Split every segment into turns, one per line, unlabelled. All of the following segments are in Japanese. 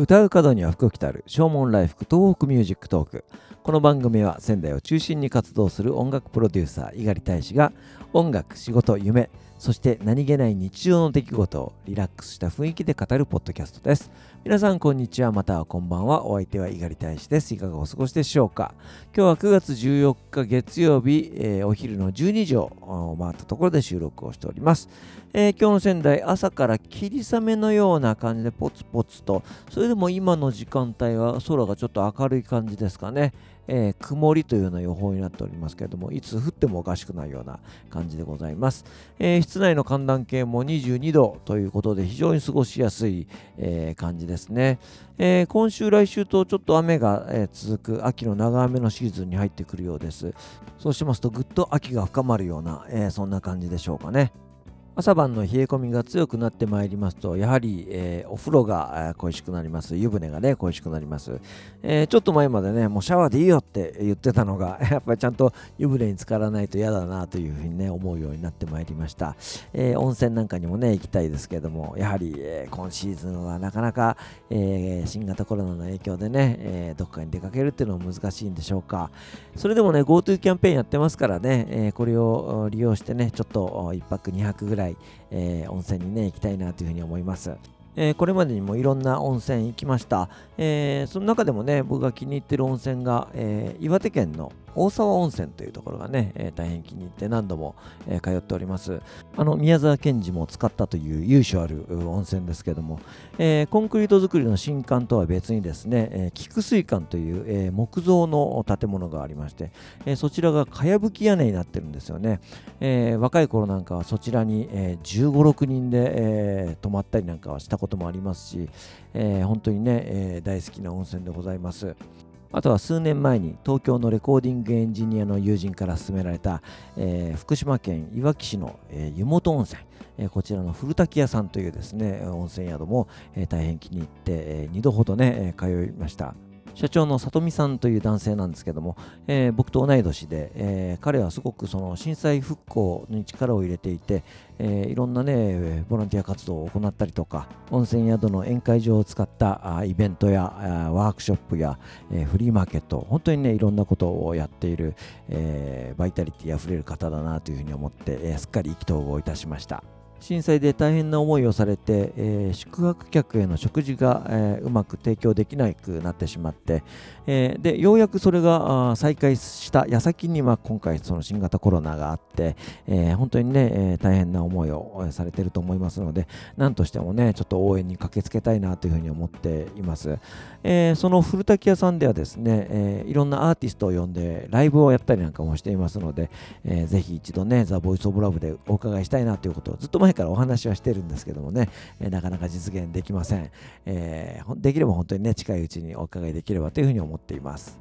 唱う門には福来たる。唱門来福東北 Music Talk。この番組は仙台を中心に活動する音楽プロデューサー猪狩大使が音楽仕事夢そして何気ない日常の出来事をリラックスした雰囲気で語るポッドキャストです。皆さんこんにちはまたはこんばんは。お相手は猪狩大使です。いかがお過ごしでしょうか。今日は9月14日月曜日、えー、お昼の12時を回ったところで収録をしております、えー、今日の仙台朝から霧雨のような感じでポツポツと。それでも今の時間帯は空がちょっと明るい感じですかね。えー、曇りというような予報になっておりますけれども、いつ降ってもおかしくないような感じでございます。えー、室内の寒暖計も22度ということで、非常に過ごしやすい、えー、感じですね。え今週、来週とちょっと雨が、え続く秋の長雨のシーズンに入ってくるようです。そうしますと、ぐっと秋が深まるような、えそんな感じでしょうかね。朝晩の冷え込みが強くなってまいりますと、やはり、えー、お風呂が恋しくなります。湯船がね、恋しくなります、えー、ちょっと前までね、もうシャワーでいいよって言ってたのが、やっぱりちゃんと湯船に浸からないと嫌だなというふうにね、思うようになってまいりました。えー、温泉なんかにもね、行きたいですけども、やはり、え今シーズンはなかなか、え新型コロナの影響でね、えどっかに出かけるっていうのは難しいんでしょうか。それでもね、GoTo キャンペーンやってますからね、えこれを利用してね、ちょっと1泊2泊ぐらい、いえー、温泉にね行きたいなというふうに思います。えー、これまでにもいろんな温泉行きました、えー、その中でもね僕が気に入ってる温泉が、えー、岩手県の大沢温泉というところがね、えー、大変気に入って何度も、えー、通っております。あの宮沢賢治も使ったという由緒ある温泉ですけども、えー、コンクリート造りの新館とは別にですね、えー、菊水館という、えー、木造の建物がありまして、えー、そちらがかやぶき屋根になってるんですよね。えー、若い頃なんかはそちらに、えー、15、6人で、えー、泊まったりなんかはしたこともありますし、えー、本当にね、えー、大好きな温泉でございます。あとは数年前に東京のレコーディングエンジニアの友人から勧められた、えー、福島県いわき市の、えー、湯本温泉、えー、こちらの古滝屋さんというですね温泉宿も、えー、大変気に入って、えー、2度ほどね、えー、通いました。社長の里見さんという男性なんですけども、えー、僕と同い年で、えー、彼はすごくその震災復興に力を入れていて、えー、いろんなねボランティア活動を行ったりとか温泉宿の宴会場を使ったあイベントやあワークショップや、え、フリーマーケット本当にねいろんなことをやっている、え、バイタリティあふれる方だなというふうに思って、え、すっかり意気投合いたしました。震災で大変な思いをされて、えー、宿泊客への食事が、えー、うまく提供できなくなってしまって、えー、でようやくそれが再開した矢先には今回その新型コロナがあって、え本当にね、え大変な思いをされていると思いますので何としてもねちょっと応援に駆けつけたいなというふうに思っています、えその古滝屋さんではですね、えいろんなアーティストを呼んでライブをやったりなんかもしていますので、えー、ぜひ一度ねザ・ボイス・オブ・ラブでお伺いしたいなということをずっと前前からお話はしてるんですけどもね、えー、なかなか実現できません、えー、できれば本当にね、近いうちにお伺いできればというふうに思っています。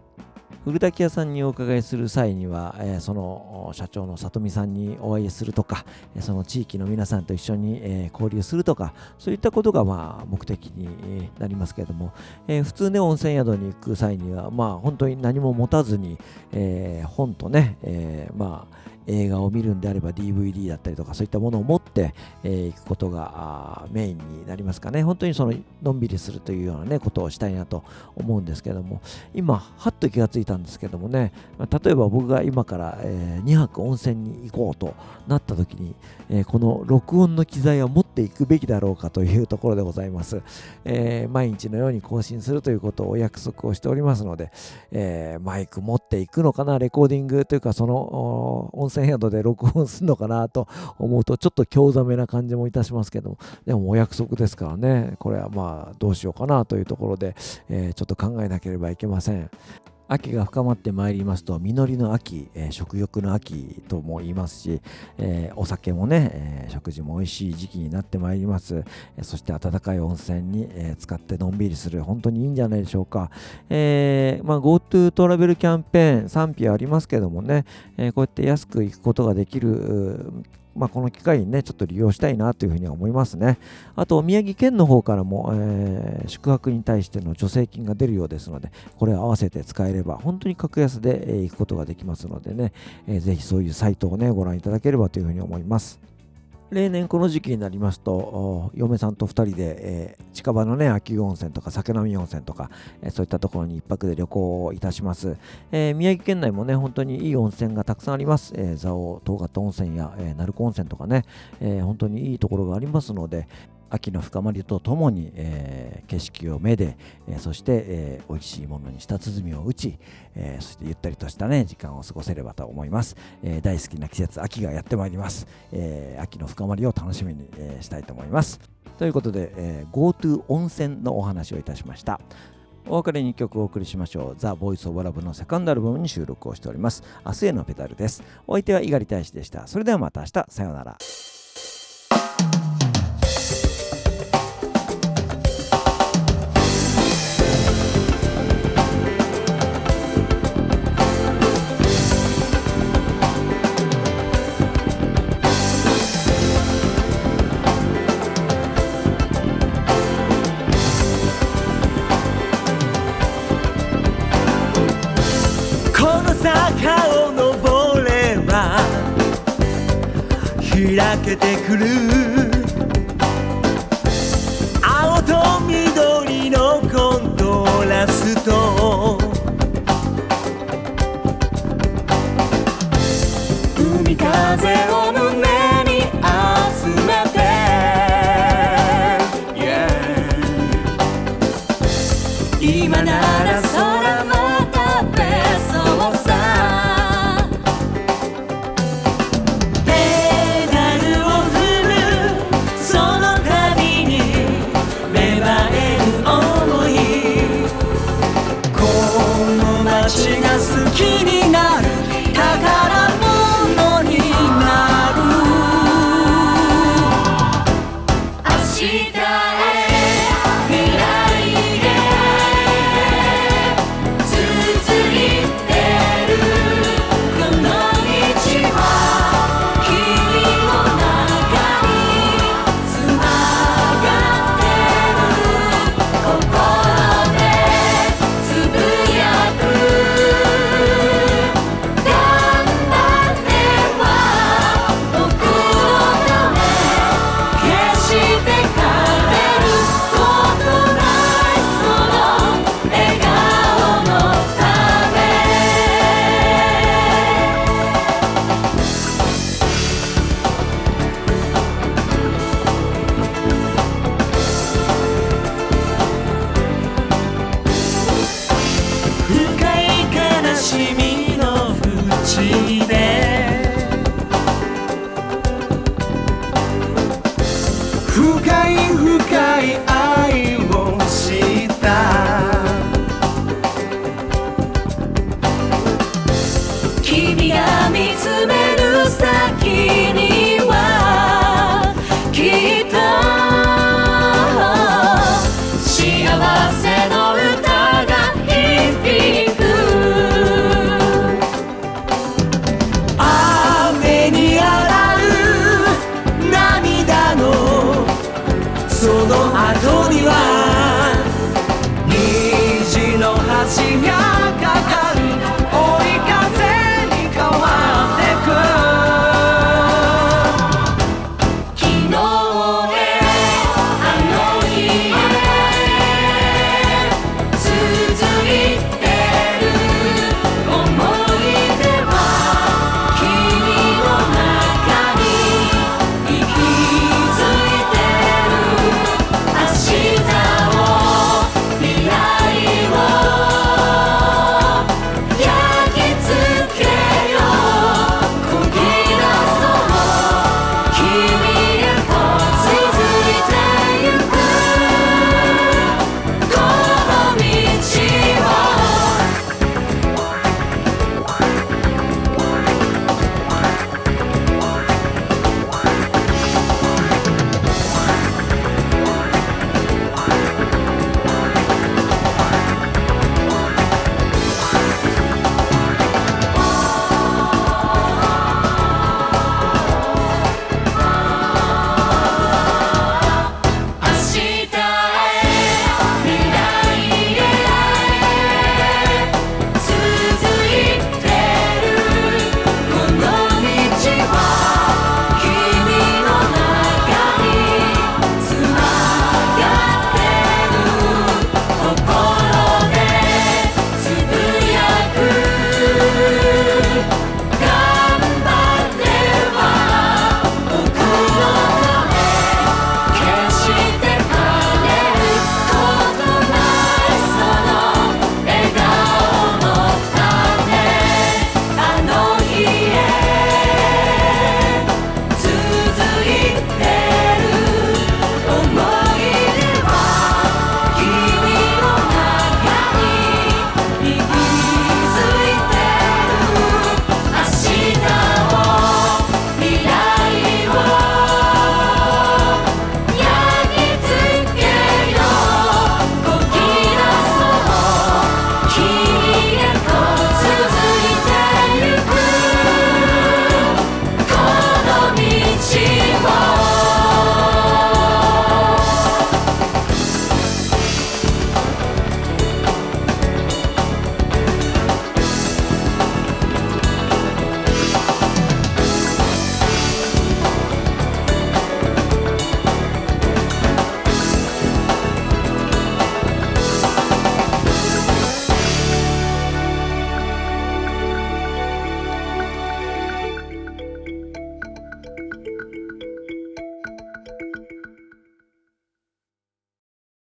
古滝屋さんにお伺いする際には、えー、その社長の里見さんにお会いするとか、その地域の皆さんと一緒に、えー、交流するとか、そういったことがまあ目的になりますけれども、えー、普通ね、温泉宿に行く際には、まあ本当に何も持たずに、え本とね、えまあ映画を見るんであれば DVD だったりとかそういったものを持ってい、えー、くことがメインになりますかね。本当にそののんびりするというようなねことをしたいなと思うんですけども今はっと気がついたんですけどもね例えば僕が今から、えー、2泊温泉に行こうとなった時に、えー、この録音の機材は持っていくべきだろうかというところでございます、えー、毎日のように更新するということをお約束をしておりますので、えマイク持っていくのかなレコーディングというかその音4000宿で録音するのかなと思うと、ちょっと興ざめな感じもいたしますけども、でもお約束ですからね、これはまあどうしようかなというところで、えー、ちょっと考えなければいけません。秋が深まってまいりますと実りの秋、えー、食欲の秋とも言いますし、えー、お酒もね、えー、食事も美味しい時期になってまいります、えそして暖かい温泉に、え使ってのんびりする。本当にいいんじゃないでしょうか、えまあ、GoTo トラベルキャンペーン賛否ありますけどもね、えこうやって安く行くことができるまあ、この機会にね、ちょっと利用したいなというふうには思いますね。あと、宮城県の方からも、えー、宿泊に対しての助成金が出るようですので、これを合わせて使えれば、本当に格安で、えー、行くことができますのでね、えー、ぜひそういうサイトをね、ご覧いただければというふうに思います。
例年この時期になりますと嫁さんと2人で、えー、近場のね秋保温泉とか酒並温泉とか、えー、そういったところに1泊で旅行をいたします、えー、宮城県内もね本当にいい温泉がたくさんあります、え蔵王東方温泉や、え鳴子温泉とかね、え本当にいいところがありますので、秋の深まりとともに、えー、景色を目で、えー、そして、えー、美味しいものに舌鼓を打ち、えー、そしてゆったりとしたね時間を過ごせればと思います、えー、大好きな季節秋がやってまいります、えー、秋の深まりを楽しみに、えー、したいと思いますということで、えー、GoTo 温泉のお話をいたしましたお別れに曲をお送りしましょう。ザ・ボイス・オブ・ラブのセカンドアルバムに収録をしております。明日へのペダルです。お相手は猪狩大使でした。それではまた明日。さようなら。開けてくる。青と緑のコントラスト。海風を watching 深い深い愛を知る